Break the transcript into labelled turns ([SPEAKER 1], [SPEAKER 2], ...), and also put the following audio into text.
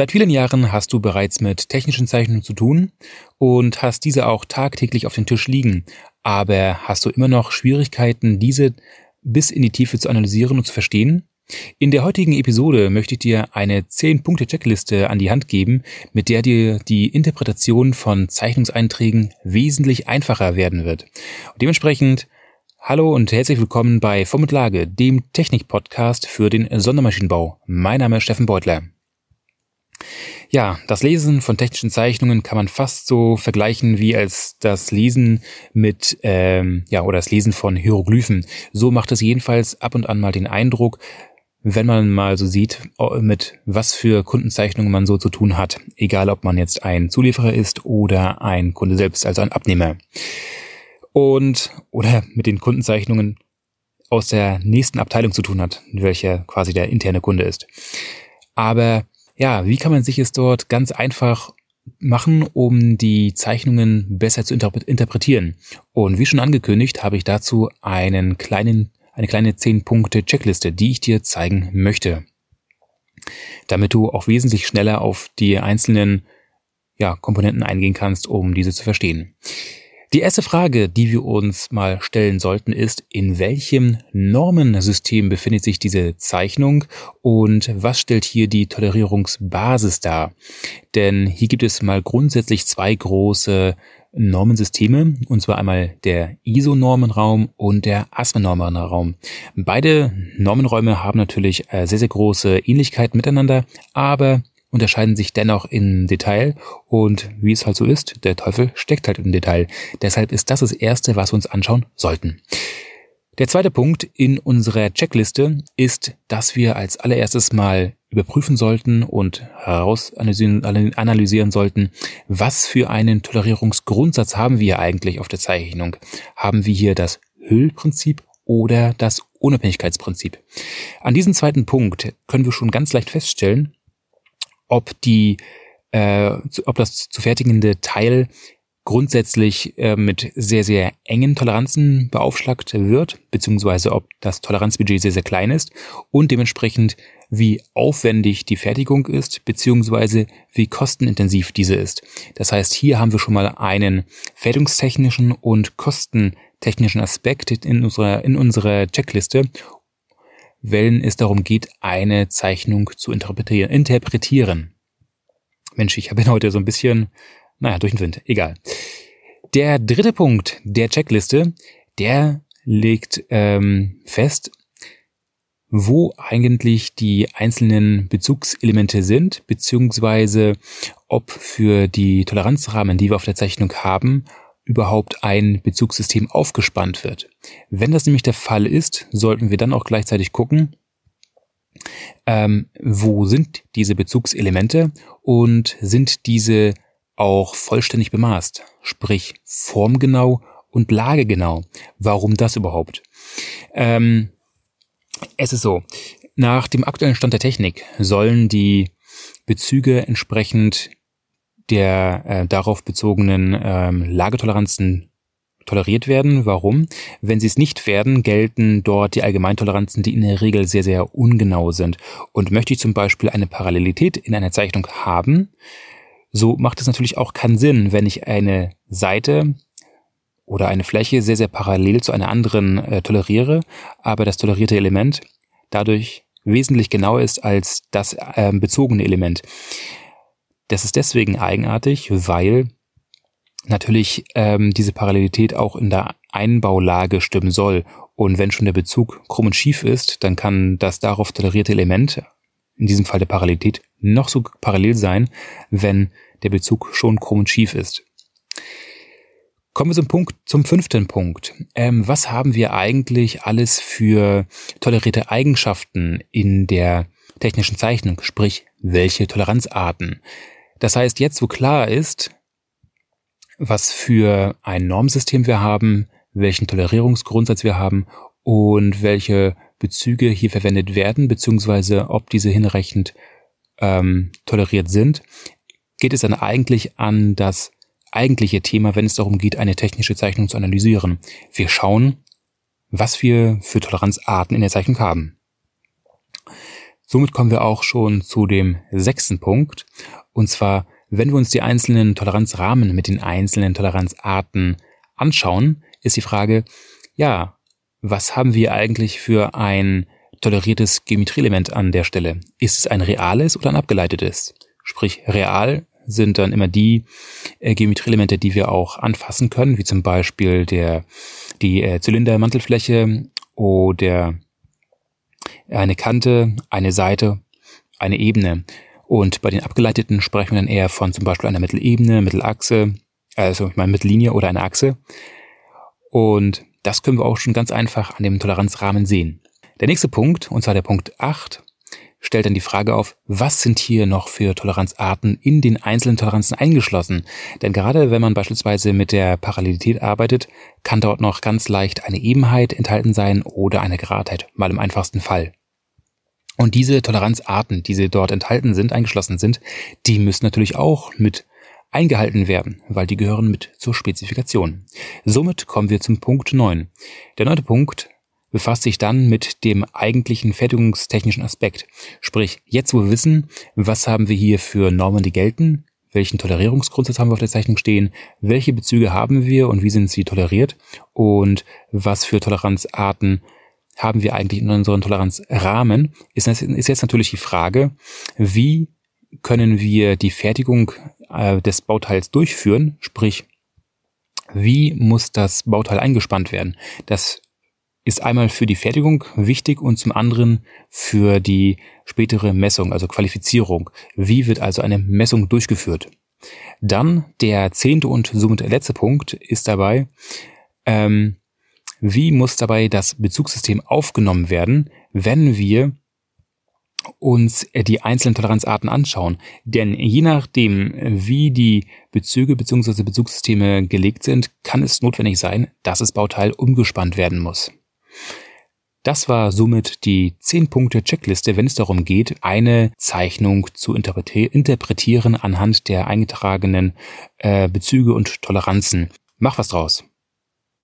[SPEAKER 1] Seit vielen Jahren hast du bereits mit technischen Zeichnungen zu tun und hast diese auch tagtäglich auf dem Tisch liegen. Aber hast du immer noch Schwierigkeiten, diese bis in die Tiefe zu analysieren und zu verstehen? In der heutigen Episode möchte ich dir eine 10-Punkte-Checkliste an die Hand geben, mit der dir die Interpretation von Zeichnungseinträgen wesentlich einfacher werden wird. Und dementsprechend Hallo und herzlich willkommen bei Vom und Lage, dem Technik-Podcast für den Sondermaschinenbau. Mein Name ist Steffen Beutler. Ja, das Lesen von technischen Zeichnungen kann man fast so vergleichen wie als das Lesen mit, ähm, ja, oder das Lesen von Hieroglyphen. So macht es jedenfalls ab und an mal den Eindruck, wenn man mal so sieht, mit was für Kundenzeichnungen man so zu tun hat. Egal, ob man jetzt ein Zulieferer ist oder ein Kunde selbst, also ein Abnehmer. Und, oder mit den Kundenzeichnungen aus der nächsten Abteilung zu tun hat, welcher quasi der interne Kunde ist. Aber ja, wie kann man sich es dort ganz einfach machen, um die Zeichnungen besser zu interpretieren? Und wie schon angekündigt, habe ich dazu einen kleinen, eine kleine 10-Punkte-Checkliste, die ich dir zeigen möchte. Damit du auch wesentlich schneller auf die einzelnen ja, Komponenten eingehen kannst, um diese zu verstehen. Die erste Frage, die wir uns mal stellen sollten, ist, in welchem Normensystem befindet sich diese Zeichnung und was stellt hier die Tolerierungsbasis dar? Denn hier gibt es mal grundsätzlich zwei große Normensysteme, und zwar einmal der ISO-Normenraum und der ASME-Normenraum. Beide Normenräume haben natürlich äh, sehr, sehr große Ähnlichkeiten miteinander, aber unterscheiden sich dennoch im Detail und wie es halt so ist, der Teufel steckt halt im Detail. Deshalb ist das das Erste, was wir uns anschauen sollten. Der zweite Punkt in unserer Checkliste ist, dass wir als allererstes mal überprüfen sollten und heraus analysieren sollten, was für einen Tolerierungsgrundsatz haben wir eigentlich auf der Zeichnung. Haben wir hier das Hüllprinzip oder das Unabhängigkeitsprinzip? An diesem zweiten Punkt können wir schon ganz leicht feststellen, ob die, äh, ob das zu fertigende Teil grundsätzlich äh, mit sehr, sehr engen Toleranzen beaufschlagt wird, beziehungsweise ob das Toleranzbudget sehr, sehr klein ist und dementsprechend wie aufwendig die Fertigung ist, beziehungsweise wie kostenintensiv diese ist. Das heißt, hier haben wir schon mal einen fertigungstechnischen und kostentechnischen Aspekt in unserer, in unserer Checkliste wenn es darum geht, eine Zeichnung zu interpretieren. interpretieren. Mensch, ich bin heute so ein bisschen, naja, durch den Wind. Egal. Der dritte Punkt der Checkliste, der legt ähm, fest, wo eigentlich die einzelnen Bezugselemente sind, beziehungsweise ob für die Toleranzrahmen, die wir auf der Zeichnung haben, überhaupt ein Bezugssystem aufgespannt wird. Wenn das nämlich der Fall ist, sollten wir dann auch gleichzeitig gucken, ähm, wo sind diese Bezugselemente und sind diese auch vollständig bemaßt, sprich formgenau und lagegenau. Warum das überhaupt? Ähm, es ist so, nach dem aktuellen Stand der Technik sollen die Bezüge entsprechend der äh, darauf bezogenen ähm, Lagetoleranzen toleriert werden. Warum? Wenn sie es nicht werden, gelten dort die Allgemeintoleranzen, die in der Regel sehr, sehr ungenau sind. Und möchte ich zum Beispiel eine Parallelität in einer Zeichnung haben, so macht es natürlich auch keinen Sinn, wenn ich eine Seite oder eine Fläche sehr, sehr parallel zu einer anderen äh, toleriere, aber das tolerierte Element dadurch wesentlich genauer ist als das äh, bezogene Element. Das ist deswegen eigenartig, weil natürlich ähm, diese Parallelität auch in der Einbaulage stimmen soll. Und wenn schon der Bezug krumm und schief ist, dann kann das darauf tolerierte Element, in diesem Fall der Parallelität, noch so parallel sein, wenn der Bezug schon krumm und schief ist. Kommen wir zum Punkt, zum fünften Punkt. Ähm, was haben wir eigentlich alles für tolerierte Eigenschaften in der technischen Zeichnung, sprich welche Toleranzarten? Das heißt, jetzt wo klar ist, was für ein Normsystem wir haben, welchen Tolerierungsgrundsatz wir haben und welche Bezüge hier verwendet werden, beziehungsweise ob diese hinreichend ähm, toleriert sind, geht es dann eigentlich an das eigentliche Thema, wenn es darum geht, eine technische Zeichnung zu analysieren. Wir schauen, was wir für Toleranzarten in der Zeichnung haben. Somit kommen wir auch schon zu dem sechsten Punkt. Und zwar, wenn wir uns die einzelnen Toleranzrahmen mit den einzelnen Toleranzarten anschauen, ist die Frage, ja, was haben wir eigentlich für ein toleriertes Geometrieelement an der Stelle? Ist es ein reales oder ein abgeleitetes? Sprich, real sind dann immer die äh, Geometrieelemente, die wir auch anfassen können, wie zum Beispiel der, die äh, Zylindermantelfläche oder eine Kante, eine Seite, eine Ebene. Und bei den abgeleiteten sprechen wir dann eher von zum Beispiel einer Mittelebene, Mittelachse, also ich meine Mittellinie oder einer Achse. Und das können wir auch schon ganz einfach an dem Toleranzrahmen sehen. Der nächste Punkt, und zwar der Punkt 8, stellt dann die Frage auf, was sind hier noch für Toleranzarten in den einzelnen Toleranzen eingeschlossen? Denn gerade wenn man beispielsweise mit der Parallelität arbeitet, kann dort noch ganz leicht eine Ebenheit enthalten sein oder eine Geradheit, mal im einfachsten Fall. Und diese Toleranzarten, die sie dort enthalten sind, eingeschlossen sind, die müssen natürlich auch mit eingehalten werden, weil die gehören mit zur Spezifikation. Somit kommen wir zum Punkt 9. Der neunte Punkt befasst sich dann mit dem eigentlichen fertigungstechnischen Aspekt. Sprich, jetzt wo wir wissen, was haben wir hier für Normen, die gelten, welchen Tolerierungsgrundsatz haben wir auf der Zeichnung stehen, welche Bezüge haben wir und wie sind sie toleriert und was für Toleranzarten haben wir eigentlich in unseren Toleranzrahmen, ist, ist jetzt natürlich die Frage, wie können wir die Fertigung äh, des Bauteils durchführen, sprich, wie muss das Bauteil eingespannt werden? Das ist einmal für die Fertigung wichtig und zum anderen für die spätere Messung, also Qualifizierung. Wie wird also eine Messung durchgeführt? Dann der zehnte und somit letzte Punkt ist dabei, ähm, wie muss dabei das Bezugssystem aufgenommen werden, wenn wir uns die einzelnen Toleranzarten anschauen. Denn je nachdem, wie die Bezüge bzw. Bezugssysteme gelegt sind, kann es notwendig sein, dass das Bauteil umgespannt werden muss. Das war somit die 10-Punkte-Checkliste, wenn es darum geht, eine Zeichnung zu interpretieren anhand der eingetragenen äh, Bezüge und Toleranzen. Mach was draus.